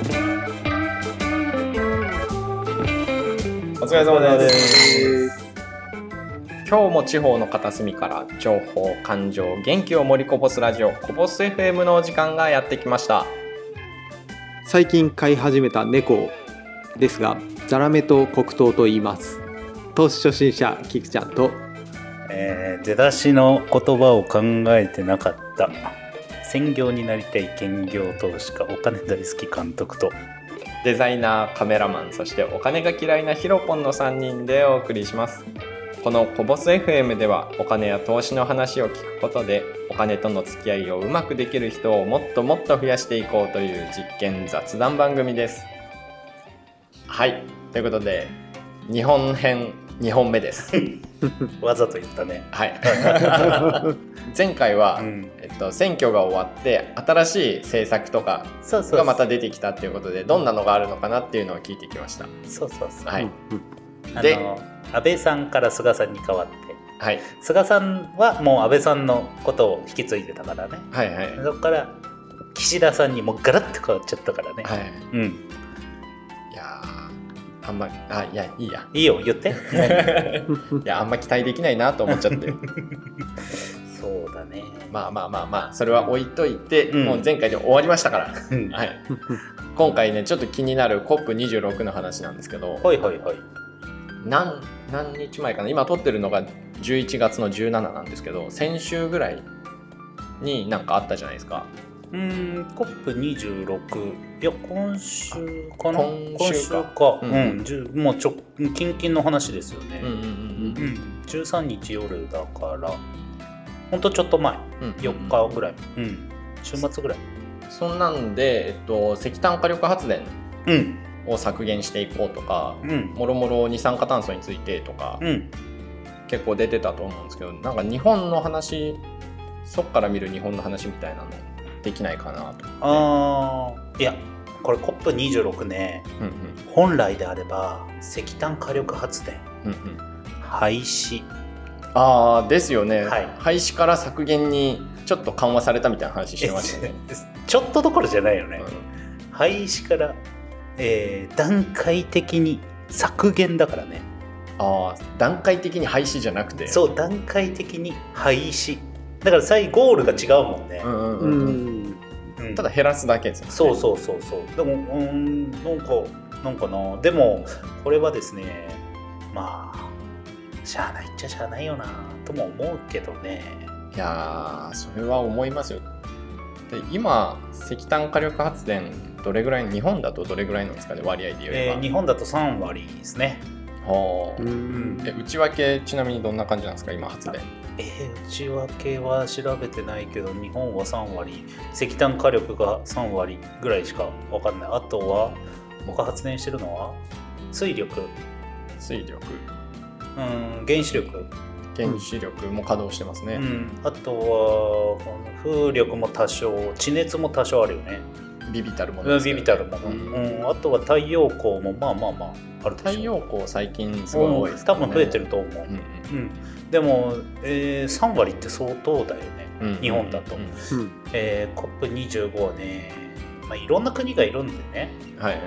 お疲れ様です。今日も地方の片隅から情報感情元気を盛りこぼすラジオこぼす FM のお時間がやってきました。最近飼い始めた猫ですがザラメと黒糖と言います。投資初心者キクちゃんと。えー出だしの言葉を考えてなかった専業になりたい兼業投資家お金大好き監督と。デザイナーカメラマンそしてお金が嫌いなヒロポンの3人でお送りします。このコボス FM ではお金や投資の話を聞くことでお金との付き合いをうまくできる人をもっともっと増やしていこうという実験雑談番組です。はい。ということで日本編2本目です。わざと言ったね。はい。前回は、うん。えっと、選挙が終わって新しい政策とかそうそうがまた出てきたっていうことでどんなのがあるのかなっていうのを聞いてきました。そうそうそう、はい、あでの安倍さんから菅さんに変わって。はい、菅さんはもう安倍さんのことを引き継いでたからね。はいはい。そこから岸田さんにもうガラッと変わっちゃったからね、はい。うんあんまあいやいいや。いいよ言って。いやあんま期待できないなと思っちゃって。そうだね。まあまあまあまあそれは置いといて、うん。もう前回で終わりましたから、うん。はい、今回ねちょっと気になる COP26 の話なんですけどはいはいはい。何何日前かな。今撮ってるのが11月の17なんですけど先週ぐらいになんかあったじゃないですかうーん COP26 いや今週かな？今週か。か。うん。うん、もうちょ近々の話ですよね。うんうんうん、13日夜だからほんとちょっと前。うんうん4日ぐらい。うん。週末ぐらい。そんなんで、えっと、石炭火力発電うん。を削減していこうとかうん。もろもろ二酸化炭素についてとか、うん。結構出てたと思うんですけどなんか日本の話そっから見る日本の話みたいなのできないかな。と。あー。いやこれ COP26 ね。うんうん。本来であれば石炭火力発電。うんうん。廃止。ああですよね、はい。廃止から削減にちょっと緩和されたみたいな話してましたね。ちょっとどころじゃないよね、うん。廃止から、えー段階的に削減だからね。ああ段階的に廃止じゃなくて。そう段階的に廃止。だから最ゴールが違うもんね。う、んうんううん。うんんうんただ減らすだけですよね。そうそうそうそうでもうーんなんかなんかなでもこれはですねまあしゃあないっちゃしゃあないよなとも思うけどねいやーそれは思いますよ。で今石炭火力発電どれぐらい日本だとどれぐらいなんですかね割合で言ええば。ー日本だと3割ですねはあうん。え内訳ちなみにどんな感じなんですか？今発電。えー内訳は調べてないけど日本は3割。石炭火力が3割ぐらいしか分かんない。あとは他発電してるのは水力。水力。うん原子力、原子力も稼働してますね。うん、あとはこの風力も多少地熱も多少あるよね。ビビたるものね。ビビたるもの、ううんんあとは太陽光もまあまあまああるでしょ。太陽光最近すごい多いですね。うん。多分増えてると思う、うんうん。でも、えー3割って相当だよね、うんうん日本だと、うんうん。えー、COP25 はね、まあ、いろんな国がいるんでね。はい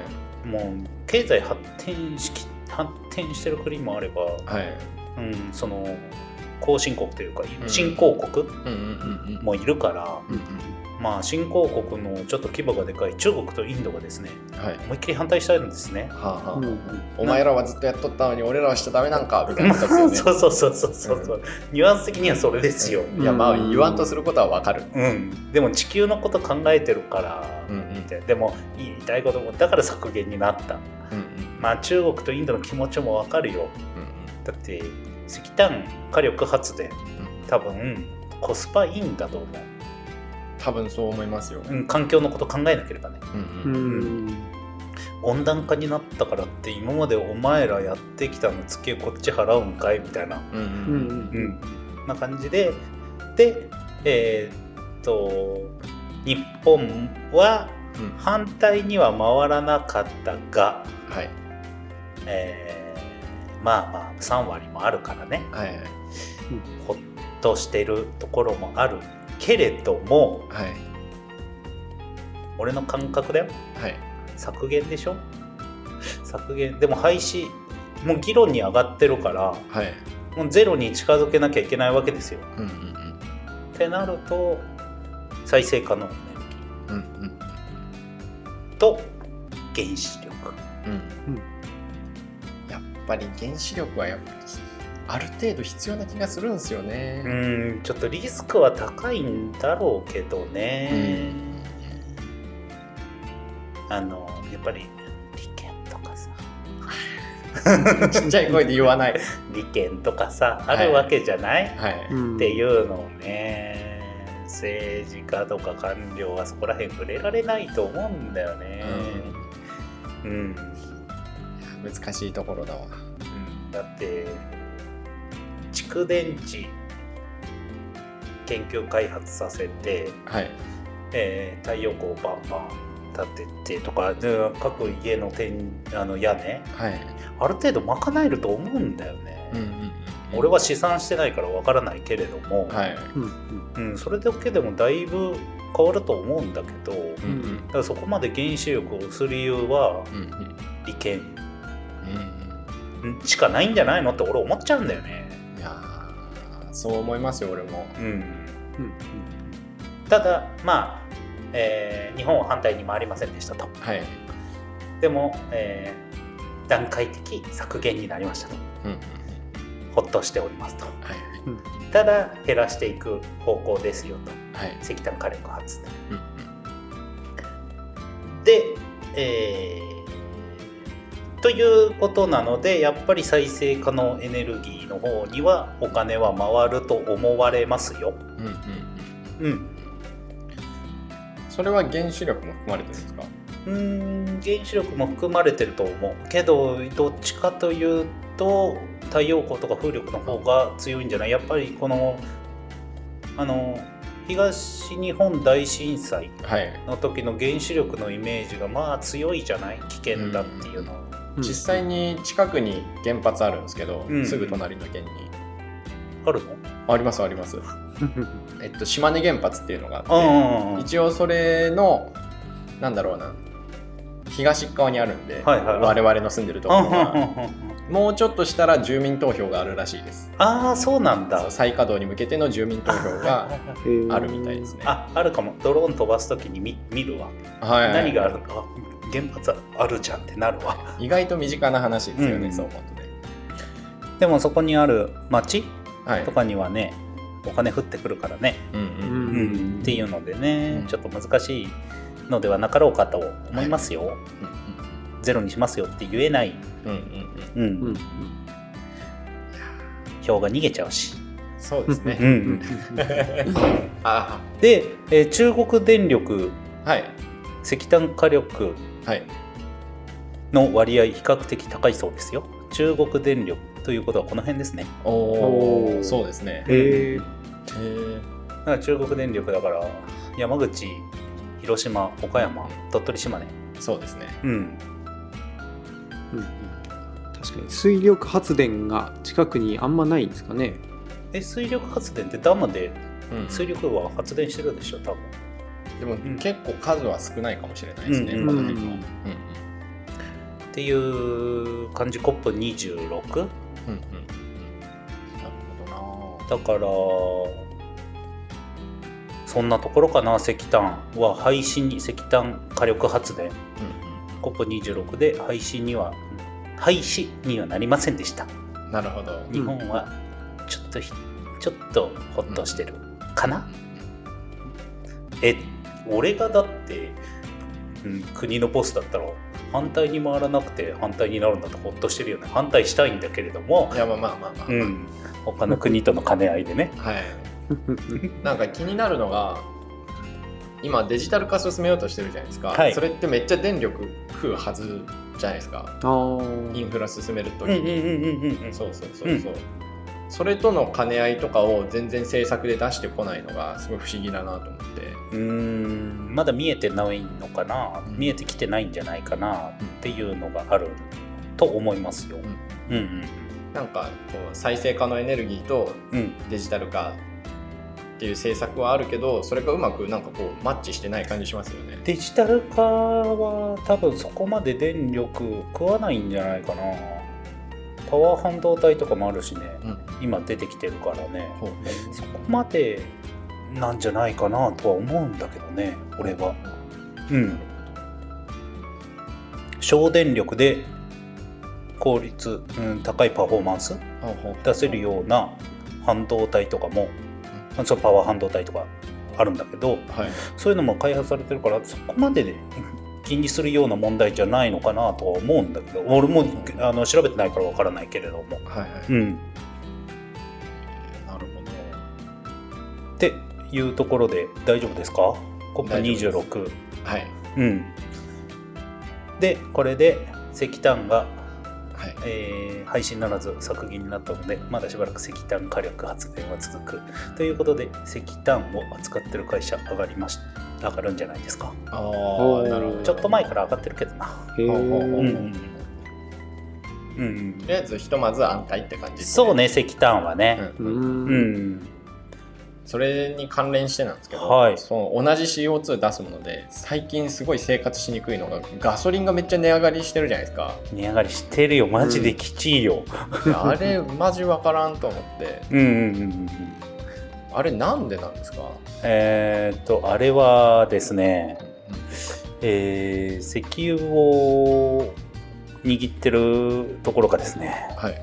もう経済発展しき発展してる国もあれば、はい。うん、その後進国というかうん新興国うんうんうんうん。もいるから、うんまあ新興国のちょっと規模がでかい中国とインドがですねうんはい。思いっきり反対したんですね。はあはあ。うんお前らはずっとやっとったのに俺らはしちゃダメなんかみたいなことですよね。そうそうそうそうそうそう、ニュアンス的にはそれですよ。いやまあ言わんとすることはわかる。うん、でも地球のこと考えてるから、うんうん。みたいな。でも言いたいこともだから削減になった。うんうん。まあ中国とインドの気持ちもわかるよ。うんだって石炭火力発電多分コスパいいんだと思多分そう思いますよ。う、うん、環境のこと考えなければね。うんううん。ん温暖化になったからって今までお前らやってきたのつけこっち払うんかいみたいな、うんうん。うん。うん、な感じででえーっと日本はうん。反対には回らなかったが、はい。えーまあまあ3割もあるからね。はいはい。ほっとしてるところもあるけれどもはい。俺の感覚だよ。はい。削減でしょ？削減。でも廃止もう議論に上がってるからはい。もうゼロに近づけなきゃいけないわけですよ。うんうんってなると再生可能エネルギうんうん。ーと原子力。うん。うん。やっぱり原子力はやっぱりある程度必要な気がするんですようね。んちょっとリスクは高いんだろうけどね、あのやっぱり利権とかさ。ちっちゃい声で言わない。利権とかさあるわけじゃない、はい。うんっていうのをね政治家とか官僚はそこら辺触れられないと思うんだよね。うん、うん。難しいところだわ。だって蓄電池研究開発させて、はい。えー太陽光をバンバン立ててとかで各家の天あの屋根はい。ある程度賄えると思うんだよね、うんうんうん。俺は試算してないからわからないけれども、はい。うんうん、それだけでもだいぶ変わると思うんだけど、うんうんだからそこまで原子力をする理由はうんうん利権うんしかないんじゃないのって俺思っちゃうんだよね。そう思いますよ俺も。うん、うんただまあ、えー日本は反対に回りませんでしたと。はい。でも、えー段階的削減になりましたと。うんうんほっとしておりますと。はいただ減らしていく方向ですよと。はい。石炭火力発電。うんで、えーということなのでやっぱり再生可能エネルギーの方にはお金は回ると思われますよ。うんうんうん。うん。それは原子力も含まれてるんですか？うーん原子力も含まれてると思うけどどっちかというと太陽光とか風力の方が強いんじゃない？やっぱりこのあの東日本大震災はい。の時の原子力のイメージがまあ強いじゃない？危険だっていうのは、うん実際に近くに原発あるんですけど、うん。すぐ隣の県に。あるの？ありますあります。えっと島根原発っていうのがあって、あ一応それのなんだろうな東側にあるんで、はいはい我々の住んでるところが。もうちょっとしたら住民投票があるらしいです。ああそうなんだ。再稼働に向けての住民投票があるみたいですね。ああるかも。ドローン飛ばす時に見見るわ、はい、何があるのか原発あるじゃんってなるわ。意外と身近な話ですよね、うん。そう思うとね。でもそこにある町はい。と。かにはねお金降ってくるからね、うんうんうん。っていうのでね、うん。ちょっと難しいのではなかろうかと思いますよ、ゼロにしますよって言えない、うん票が逃げちゃうし、そうですね。うん。あ で、えー中国電力はい。石炭火力はいの割合比較的高いそうですよ。中国電力ということはこの辺ですね。おおそうですね。へえへえだから中国電力だから山口広島岡山鳥取島根そうですね。うんうん。確かに。水力発電が近くにあんまないんですかね。え水力発電ってダムでうん。水力は発電してるでしょ多分でも、ん。結構数は少ないかもしれないですね、うんこの辺は。うんっていう感じ。COP26 うんうんうんうん。なるほどなだからそんなところかな石炭は廃止に石炭火力発電。うん COP26 で廃止には廃止にはなりませんでした。うんなるほど。日本はちょっとひちょっとホッとしてる。かな、え俺がだって、うん、国のボスだったら反対に回らなくて反対になるんだとホッとしてるよね。反対したいんだけれどもいやまあまあまあまあ、うん。他の国との兼ね合いでね。はい。なんか気になるのが今デジタル化進めようとしてるじゃないですか、はい。それってめっちゃ電力食うはずじゃないですか。インフラ進めるときうんうんに、うんうんうん。そうそうそうそう、それとの兼ね合いとかを全然政策で出してこないのがすごい不思議だなと思って。うーん。まだ見えてないのかな、うん。見えてきてないんじゃないかなっていうのがあると思いますよ。うん。うんなんかこう再生可能エネルギーとうん。デジタル化っていう政策はあるけどそれがうまくなんかこうマッチしてない感じしますよね。デジタル化は多分そこまで電力食わないんじゃないかなパワー半導体とかもあるしね。うん。今出てきてるからね。ほう。そこまでなんじゃないかなとは思うんだけどね俺は。うん。省電力で効率、うん、高いパフォーマンス出せるような半導体とかも、そのパワー半導体とかあるんだけどはい。そういうのも開発されてるからそこまでで気にするような問題じゃないのかなとは思うんだけど俺もあの調べてないからわからないけれども。はいはい。うん。なるほど。っていうところで大丈夫ですか？大丈夫です ?COP26 はい。うん。でこれで石炭が、はい。えー廃止ならず削減になったのでまだしばらく石炭火力発電は続く。ということで石炭を扱ってる会社上がりまし上がるんじゃないですか。ああなるほど。ちょっと前から上がってるけどな。へほうんーうん。うんとりあえずひとまず安泰って感じですそうね石炭はね。ううん。んうん、それに関連してなんですけど、はい。その同じ CO2 出すもので最近すごい生活しにくいのがガソリンがめっちゃ値上がりしてるじゃないですか。値上がりしてるよ。マジできちいよ、いやあれマジわからんと思って。うん、うんうんうんあれなんでなんですか、えーっとあれはですねえー石油を握ってるところがですねはい。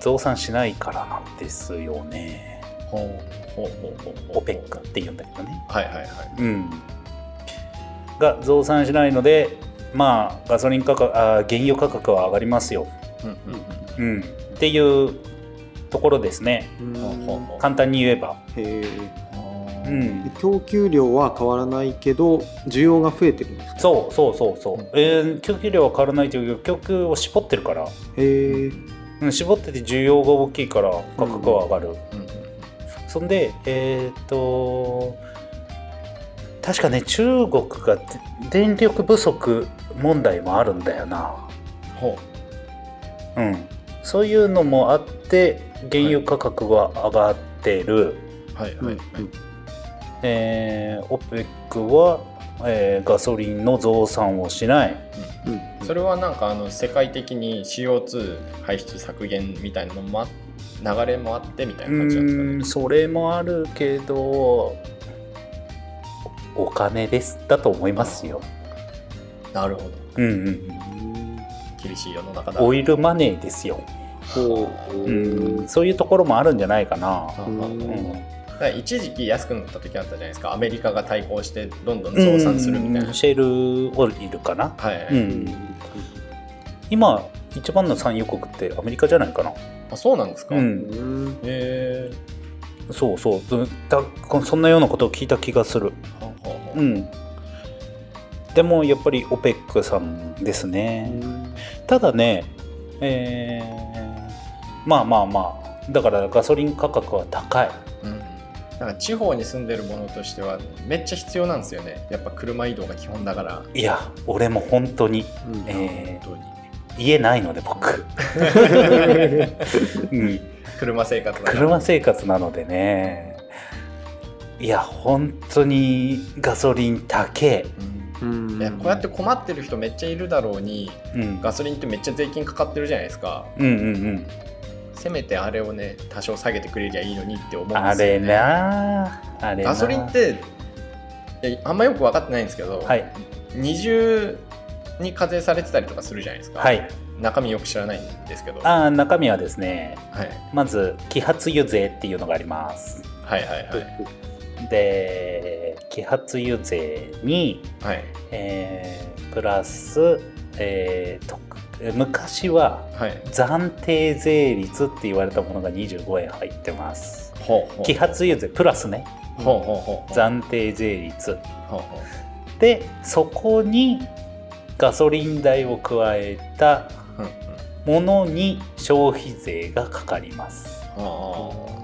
増産しないからなんですよね。ほうほうほうほうオペックって言うんだけどね。はいはいはい。うん。が増産しないのでまあガソリン価格あー原油価格は上がりますよ、うんうん。うん、っていうところですね。簡単に言えば、うん、供給量は変わらないけど需要が増えてるんですか？そうそうそうそう、うん。えー供給量は変わらないという供給を絞ってるから、へえ。うん、絞ってて需要が大きいから価格は上がる、うん。うん。そんでえっ、と確かね中国がで電力不足問題もあるんだよな。ほうん。そういうのもあって原油価格は上がってる、うはい。はい。はい、えー、OPEC は、えーガソリンの増産をしない。うん。それはなんかあの世界的に CO2 排出削減みたいなのもあ流れもあってみたいうな感じなんですかね？んそれもあるけどお金です。だと思いますよ、なるほど。うんうん、厳しい世の中だ。オイルマネーですよ、ほううん、そういうところもあるんじゃないかな、一時期安くなった時あったじゃないですか。アメリカが対抗してどんどん増産するみたいな、うんシェールオイルかな、はい、うん、今一番の産油国ってアメリカじゃないかな、あそうなんですか、う、うんえそうそう。だそんなようなことを聞いた気がする。はあはあはあ。うん。でもやっぱり OPEC さんですね、ただねえーまあまあまあ。だからガソリン価格は高い。うん。なんか地方に住んでるものとしてはめっちゃ必要なんですよね。やっぱ車移動が基本だから。いや俺も本当に、うん。え本当に。ー家ないので僕、うん、車生活車生活なのでね。いや本当にガソリン高え、うん。うん。いやこうやって困ってる人めっちゃいるだろうにうん、ガソリンってめっちゃ税金かかってるじゃないですか。うんうんうんせめてあれをね多少下げてくれりゃいいのにって思うんあれですよね。なあれなガソリンってあんまよく分かってないんですけど、はい。二重に課税されてたりとかするじゃないですか、はい。中身よく知らないんですけど、あー中身はですねはい、まず揮発油税っていうのがあります。はいはいはい。で揮発油税に、はい。えープラス、えーと昔ははい。暫定税率って言われたものが25円入ってます。揮発油税プラスね。暫定税率。でそこにガソリン代を加えたものに消費税がかかります。あ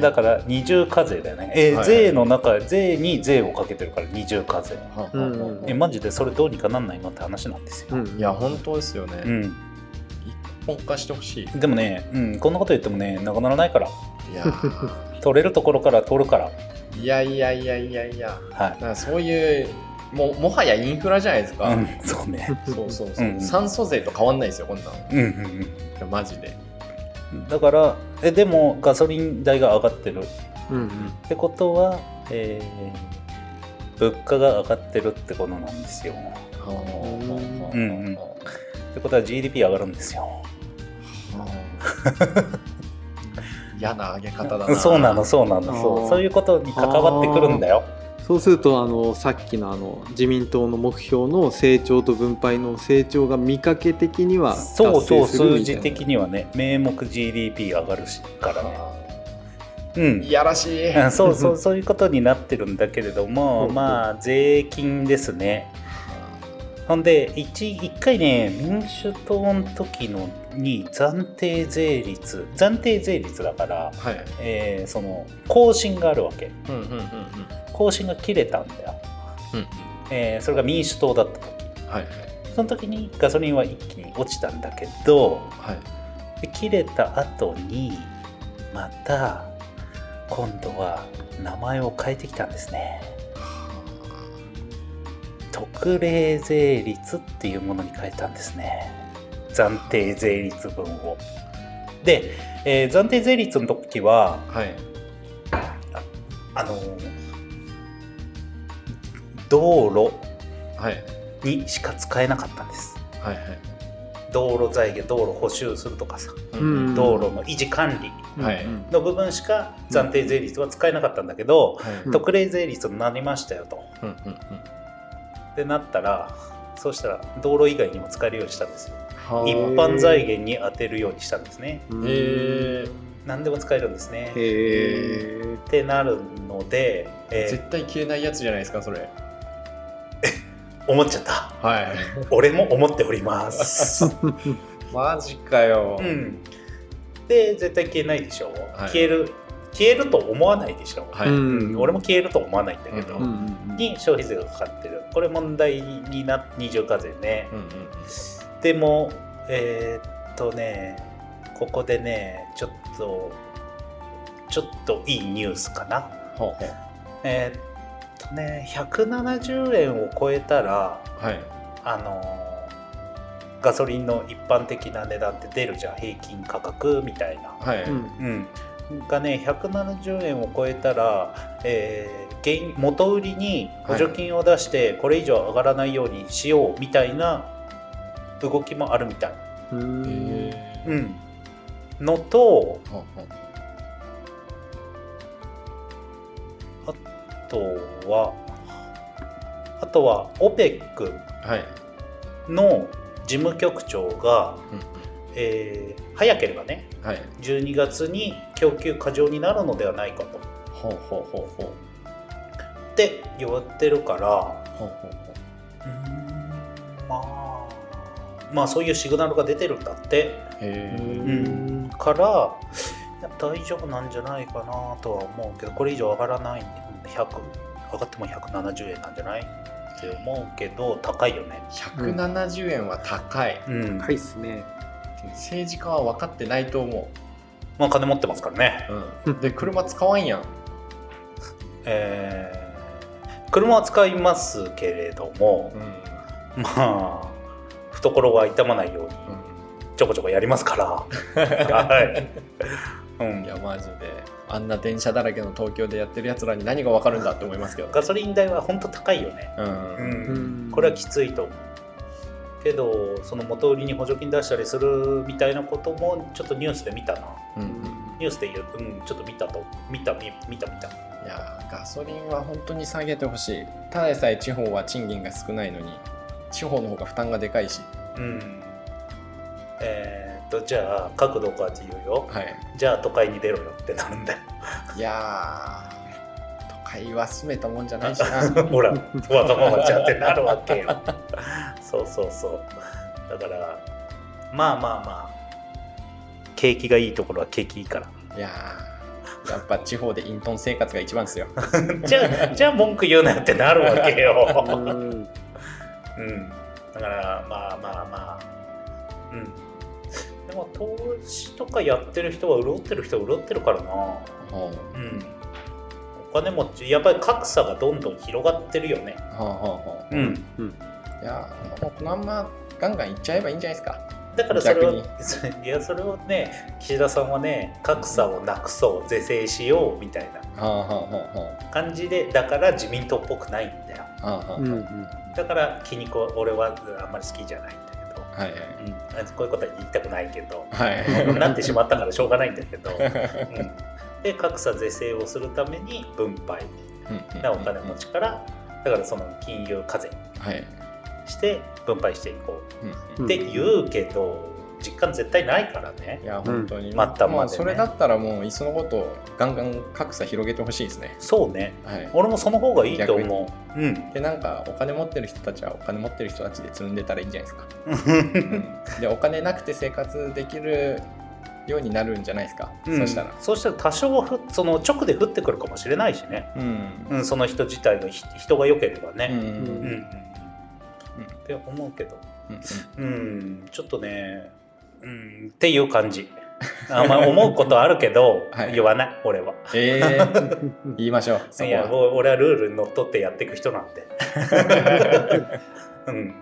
だから二重課税だよね、えーはい。税の中税に税をかけてるから二重課税。あはあうんえマジでそれどうにかなんないのって話なんですよ、うん。いや本当ですよね、うん、一本化してほしい。でもね、うん、こんなこと言ってもねなくならないから。いやー。取れるところから取るから。いやいやいやいやいや。はい。そういうももはやインフラじゃないですか、うんそうね。そうそうそう、うん酸素税と変わんないですよこんなの。いうんうん。やマジで。うんだからえでもガソリン代が上がってる。うんうん。ってことは、えー物価が上がってるってことなんですよ。はうんうん。ってことは GDP 上がるんですよ。嫌な上げ方だな。そうなのそうなのそう。そういうことに関わってくるんだよそうするとあのさっきのあの自民党の目標の成長と分配の成長が見かけ的にはそうそう達成するみ数たいな字的にはね名目 GDP 上がるしから。ねうん。いやらしい。うんそうそうそういうことになってるんだけれども うんまあ税金ですねほんで 1, 一回ね民主党の時のに暫定税率暫定税率だから、はい。えーその更新があるわけ。うんうんうんうん。更新が切れたんだよ、うんえーそれが民主党だった時。はい。その時にガソリンは一気に落ちたんだけどはい。で切れた後にまた今度は名前を変えてきたんですね特例税率っていうものに変えたんですね。暫定税率分を。で、えー暫定税率の時ははい。あの道路はい。にしか使えなかったんです。はいはい。道路財源道路補修するとかさ。うん道路の維持管理の部分しか暫定税率は使えなかったんだけど、はい。うん特例税率になりましたよと。うんってなったらそうしたら道路以外にも使えるようにしたんですよ。はあ。一般財源に当てるようにしたんですね。何でも使えるんですね。ってなるので、えー絶対消えないやつじゃないですかそれ。思っちゃった。はい。俺も思っております。マジかよ、うん、で絶対消えないでしょ、はい。消える消えると思わないでしょ、はい、うん。俺も消えると思わないんだけど、うんうんうん。に消費税がかかってるこれ問題にな二重課税ね、うんうんでもえーっとねここでねちょっとちょっといいニュースかな。ほうほう。えーっとね170円を超えたらはい。あのーガソリンの一般的な値段って出るじゃん。平均価格みたいな、はい、うん。うん、がね170円を超えたら、えー原元売りに補助金を出してこれ以上上がらないようにしようみたいな動きもあるみたい、うん。のとあとはあとは OPEC はい、の事務局長が、うんえー早ければねはい。12月に供給過剰になるのではないかと。ほうほうほうほうって言われてるからほうほうほう。ーんまあまあそういうシグナルが出てるんだって。うへえ、ん。から大丈夫なんじゃないかなとは思うけどこれ以上上がらない100上がっても170円なんじゃない？って思うけど高いよね。170円は高い、うん。高いっすね。政治家は分かってないと思まあ金持ってますからね。う、うん、で車使わんやん。えー車は使いますけれどもうん。まあ懐は痛まないようにちょこちょこやりますから。はい、うん。いやマジで。あんな電車だらけの東京でやってるやつらに何が分かるんだって思いますけどガソリン代は本当高いよね、うん、ううんん、これはきついと思う。けどその元売りに補助金出したりするみたいなこともちょっとニュースで見たな。うんうんニュースで言う、うん、ちょっと見たと見た見見た見た。いやガソリンは本当に下げてほしい。ただでさえ地方は賃金が少ないのに地方の方が負担がでかいし。うん。えーっとじゃあ角度こうやって言うよ。はい。じゃあ都会に出ろよってなるんだ。よいやー都会は住めたもんじゃないしな。ほらわがままちゃんってなるわけよ。そうそうそう。だからまあまあまあ景気がいいところは景気いいから。いやーやっぱ地方で隠遁生活が一番ですよ。じゃあじゃあ文句言うなよってなるわけよ。うん。うん、だからまあまあまあ、うん、でも投資とかやってる人は潤ってる人は潤ってるからな。ほう。うん。お金持ちやっぱり格差がどんどん広がってるよね。ほうほうほう。うん。いやもうこのまんまガンガンいっちゃえばいいんじゃないですかだからそれを逆いやそれをね岸田さんはね格差をなくそう是正しようみたいなはあはあはあは感じでだから自民党っぽくないんだよ。だから気にこ俺はあんまり好きじゃないんだけど、はいうん、こういうことは言いたくないけど。はい。はいなってしまったからしょうがないんだけど、うん、で格差是正をするために分配。なお金持ちからだからその金融課税。はいして分配していこう。って言うけど実感絶対ないからね。いや本当に、末端までね。まあそれだったらもういっそのことガンガン格差広げてほしいですね。そうね。はい。俺もその方がいいと思う。うん。でなんかお金持ってる人たちはお金持ってる人たちで積んでたらいいんじゃないですか、うん。でお金なくて生活できるようになるんじゃないですか、うん。そしたら。そうしたら多少はふその直で降ってくるかもしれないしね、うん。うん、その人自体のひ人が良ければね、うんうんうんうん。うんって思うけど。うんうん。ちょっとねうんっていう感じ。あまあ思うことあるけど、はい。言わない俺は。えー、言いましょう。いやは。もう俺はルールにのっとってやっていく人なんで。うん。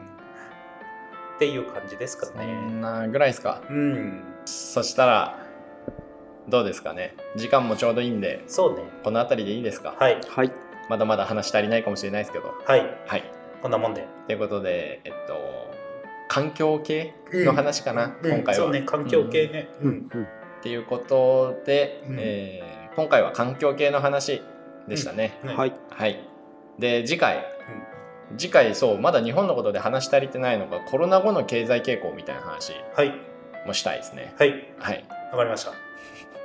っていう感じですかそねんなぐらいですか？うん。そしたらどうですかね？時間もちょうどいいんでそうね。この辺りでいいですか、はい。はい。まだまだ話足りないかもしれないですけど。はい。はいこんなもんで。ということでえっと環境系の話かな、今回は、そうね環境系ね。ううん。んうん。っていうことで、うん。えー今回は環境系の話でしたね、ねはい。はい。で次回、次回そうまだ日本のことで話し足りてないのがコロナ後の経済傾向みたいな話はい。もしたいですね。はい。はい。わかりました。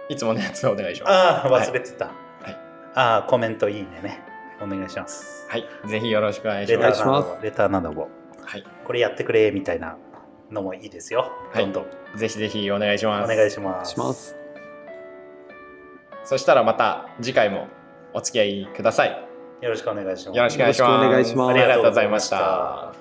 いつものやつお願いします。ああ忘れてた、い。ああコメントいいねねお願いします。はい。ぜひよろしくお願いします。レターなど。も。はい。これやってくれみたいなのもいいですよ。はい。どんどん。ぜひぜひお願いしおます。願いします。します。そしたらまた次回もお付き合いください。よろしくお願いします。よろしくお願いします。よろしくお願いします。ありがとうございました